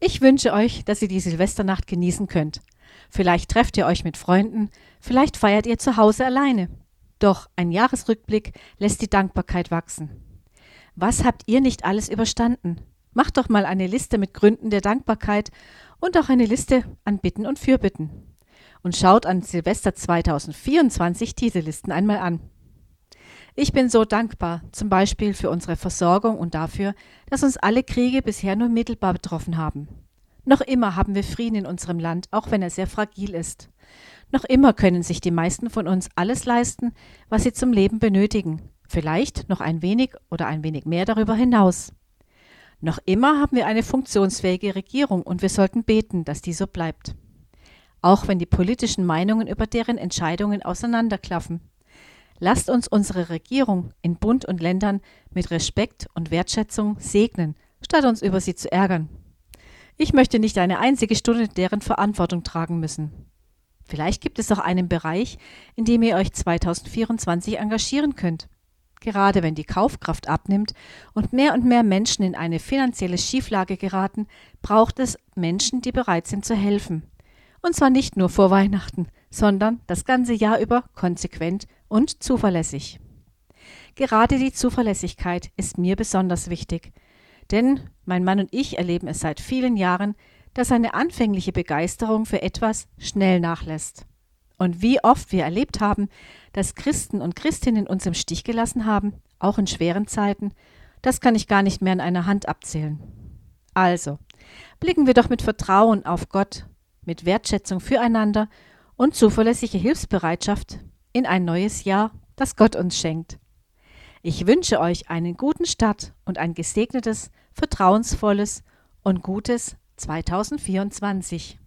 Ich wünsche euch, dass ihr die Silvesternacht genießen könnt. Vielleicht trefft ihr euch mit Freunden, vielleicht feiert ihr zu Hause alleine. Doch ein Jahresrückblick lässt die Dankbarkeit wachsen. Was habt ihr nicht alles überstanden? Macht doch mal eine Liste mit Gründen der Dankbarkeit und auch eine Liste an Bitten und Fürbitten. Und schaut an Silvester 2024 diese Listen einmal an. Ich bin so dankbar, zum Beispiel für unsere Versorgung und dafür, dass uns alle Kriege bisher nur mittelbar betroffen haben. Noch immer haben wir Frieden in unserem Land, auch wenn er sehr fragil ist. Noch immer können sich die meisten von uns alles leisten, was sie zum Leben benötigen. Vielleicht noch ein wenig oder ein wenig mehr darüber hinaus. Noch immer haben wir eine funktionsfähige Regierung und wir sollten beten, dass die so bleibt. Auch wenn die politischen Meinungen über deren Entscheidungen auseinanderklaffen. Lasst uns unsere Regierung in Bund und Ländern mit Respekt und Wertschätzung segnen, statt uns über sie zu ärgern. Ich möchte nicht eine einzige Stunde deren Verantwortung tragen müssen. Vielleicht gibt es auch einen Bereich, in dem ihr euch 2024 engagieren könnt. Gerade wenn die Kaufkraft abnimmt und mehr und mehr Menschen in eine finanzielle Schieflage geraten, braucht es Menschen, die bereit sind zu helfen. Und zwar nicht nur vor Weihnachten, sondern das ganze Jahr über konsequent und zuverlässig. Gerade die Zuverlässigkeit ist mir besonders wichtig, denn mein Mann und ich erleben es seit vielen Jahren, dass eine anfängliche Begeisterung für etwas schnell nachlässt. Und wie oft wir erlebt haben, dass Christen und Christinnen uns im Stich gelassen haben, auch in schweren Zeiten, das kann ich gar nicht mehr an einer Hand abzählen. Also, blicken wir doch mit Vertrauen auf Gott, mit Wertschätzung füreinander und zuverlässige Hilfsbereitschaft in ein neues Jahr, das Gott uns schenkt. Ich wünsche euch einen guten Start und ein gesegnetes, vertrauensvolles und gutes 2024.